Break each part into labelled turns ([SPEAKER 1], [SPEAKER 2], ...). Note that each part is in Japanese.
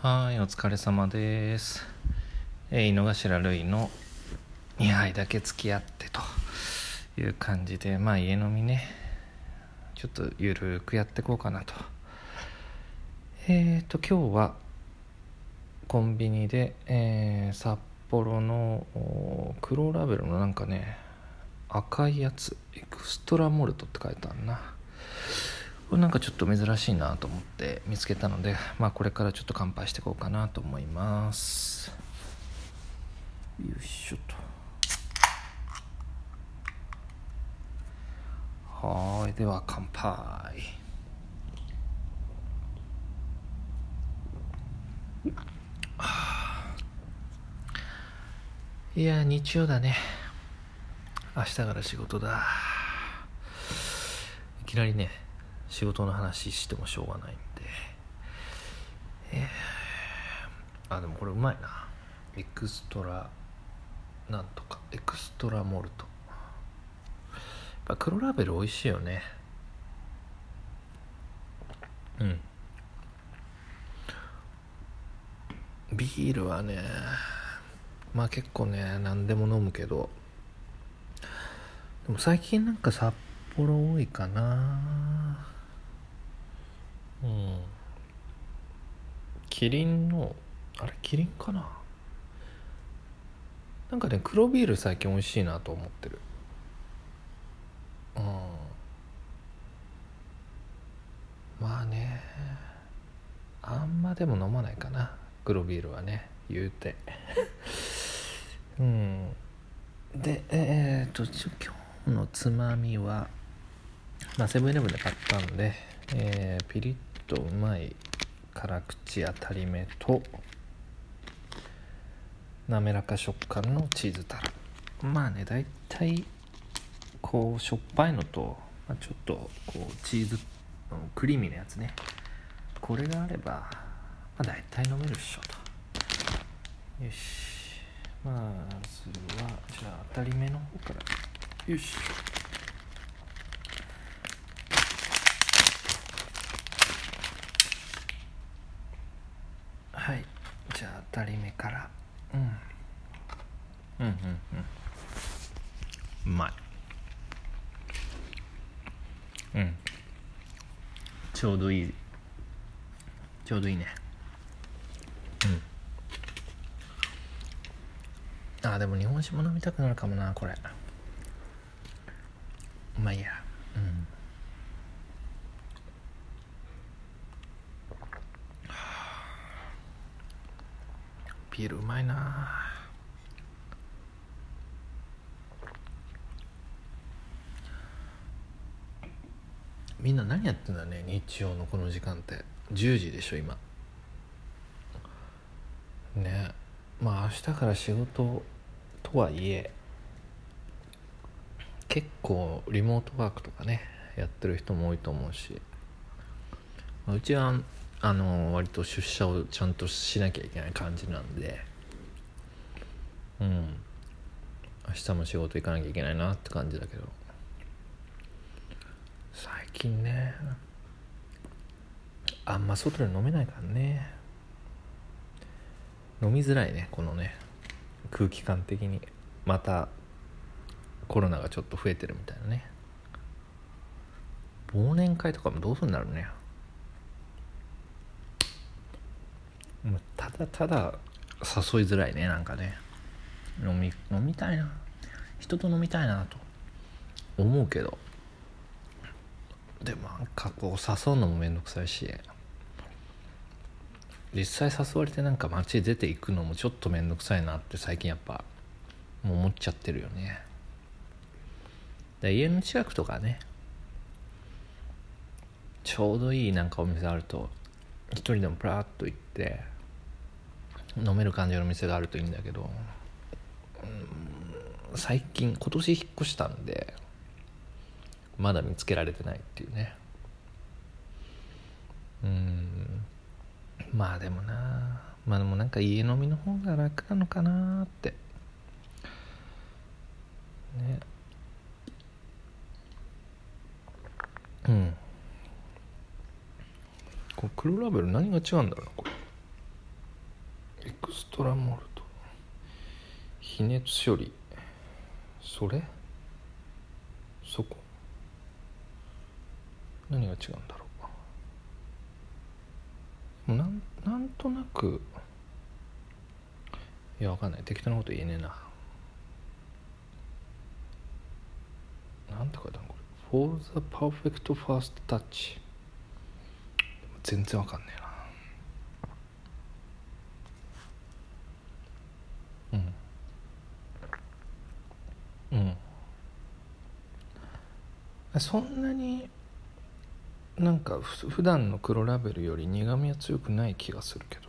[SPEAKER 1] はい、お疲れ様です。えー井の頭類の2杯だけ付き合ってという感じで、まあ家飲みね、ちょっとゆるくやっていこうかなと。えーと、今日はコンビニで、えー札幌の黒ラベルのなんかね、赤いやつ、エクストラモルトって書いてあるな。なんかちょっと珍しいなと思って見つけたので、まあ、これからちょっと乾杯していこうかなと思います。よいしょと。はーいでは乾杯。いや日曜だね。明日から仕事だ。いきなりね仕事の話してもしょうがないんで。えー、あでもこれうまいな。エクストラなんとか。エクストラモルト。やっぱ黒ラベル美味しいよね。うん。ビールはねまあ結構ね何でも飲むけど。でも最近なんか札幌多いかな。うん。キリンのあれキリンかな？なんかね黒ビール最近美味しいなと思ってる。うん。まあねあんまでも飲まないかな。黒ビールはね言うて。うん。でえー、っと今日のつまみはまあセブンイレブンで買ったんで、えーピリッとうまい辛口当たり目と滑らか食感のチーズタラ。まあね大体こうしょっぱいのと、まあ、ちょっとこうチーズクリーミーなやつね。これがあれば、まあ、大体飲めるっしょと。よし。まずはじゃあ当たり目の方から。よし。はい。じゃあ当たり目から。うん。うんうんうん。うまい。うん。ちょうどいい。ちょうどいいね。うん。あでも日本酒も飲みたくなるかもなこれ。まあいいやうんビールうまいな。みんな何やってんだね日曜のこの時間って。10時でしょ今。ね。まあ明日から仕事とはいえ結構リモートワークとかねやってる人も多いと思うし。うちはあの割と出社をちゃんとしなきゃいけない感じなんで。うん。明日も仕事行かなきゃいけないなって感じだけど。最近ねあんま外で飲めないからね。飲みづらいねこのね空気感的に。またコロナがちょっと増えてるみたいなね。忘年会とかもどうするんだろうねもうただただ誘いづらいねなんかね。飲み飲みたいな。人と飲みたいなと。思うけど。でもなんかこう誘うのもめんどくさいし。実際誘われてなんか街出ていくのもちょっとめんどくさいなって最近やっぱもう思っちゃってるよね。で家の近くとかね。ちょうどいいなんかお店あると一人でもプラッと行って飲める感じの店があるといいんだけどうん最近今年引っ越したんでまだ見つけられてないっていうね。うんまあでもなまあでもなんか家飲みの方が楽なのかなって。ね。うん。これ黒ラベル何が違うんだろうこトラモルと非熱処理それ？そこ？何が違うんだろう。なんなんとなく。いやわかんない。適当なこと言えねえな。なんて書いたの？これ。For the perfect first touch 全然わかんねえなうんうんそんなになんかふ普段の黒ラベルより苦みは強くない気がするけど。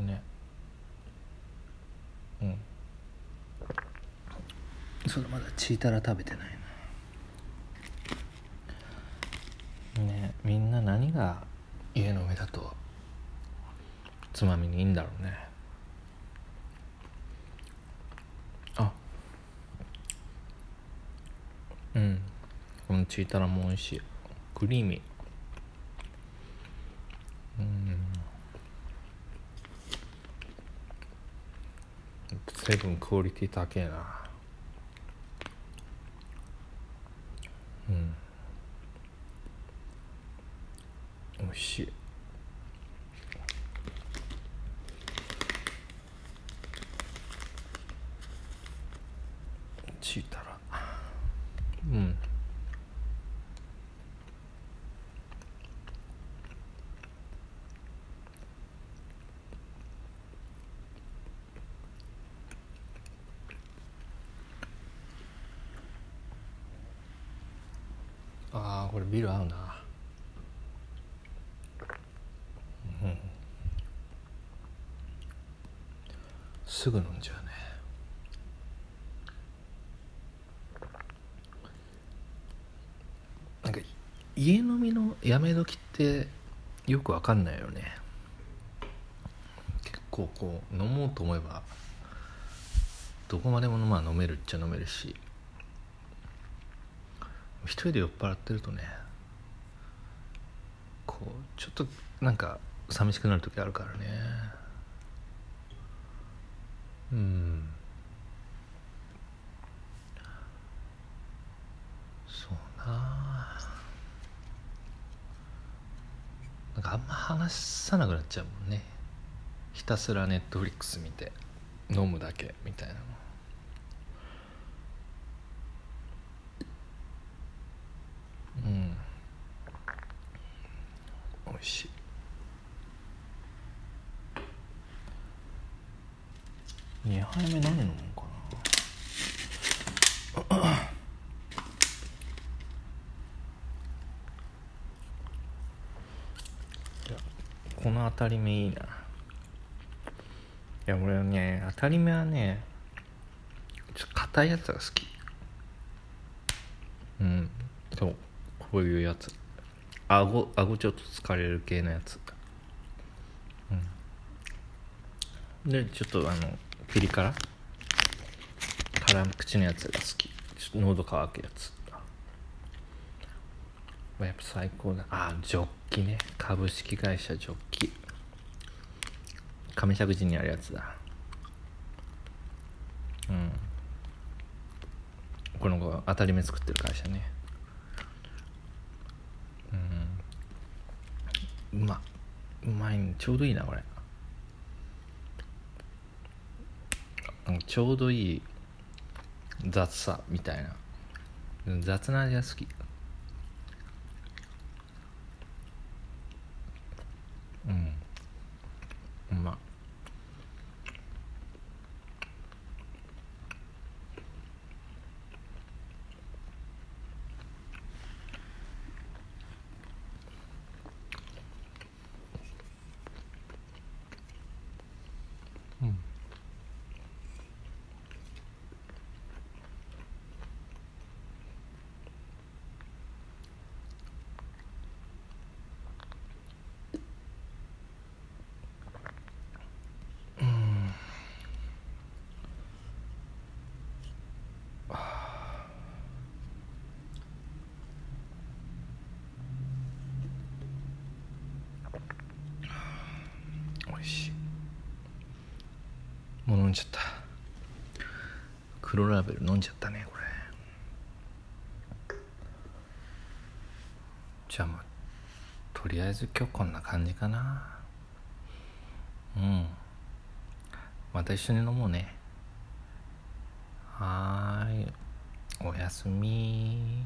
[SPEAKER 1] ね。うん。それまだチータラ食べてないな。ね。みんな何が家飲みだとつまみにいいんだろうねあうんこのチータラも美味しい。クリーミー。うん。成分クオリティ高えな。うん。美味しい。チーターラうんああこれビール合うな。うん。すぐ飲んじゃうね。なんか家飲みのやめ時ってよくわかんないよね。結構こう飲もうと思えばどこまでもまあ飲めるっちゃ飲めるし。一人で酔っ払ってるとねこうちょっとなんか寂しくなる時あるからね。うん。そうななんかあんま話さなくなっちゃうもんね。ひたすらネットフリックス見て飲むだけみたいなのうん美味しい2杯目何飲むのかな。この当たり目いいな。いや俺はね当たり目はねちょっと硬いやつが好き。うんそうこういうやつ。顎顎ちょっと疲れる系のやつ。うん。でちょっとあのピリ辛辛口のやつが好き。ちょっと喉乾くやつ。やっぱ最高だ。あジョッキね。株式会社ジョッキ。上石口にあるやつだ。うん。この子当たり目作ってる会社ね。うん。うま。うまいちょうどいいなこれなんかちょうどいい雑さみたいな。雑な味が好き。うん。うま。っんじゃった。黒ラベル飲んじゃったねこれ。じゃあまあとりあえず今日こんな感じかな。うん。また一緒に飲もうね。はーい。おやすみ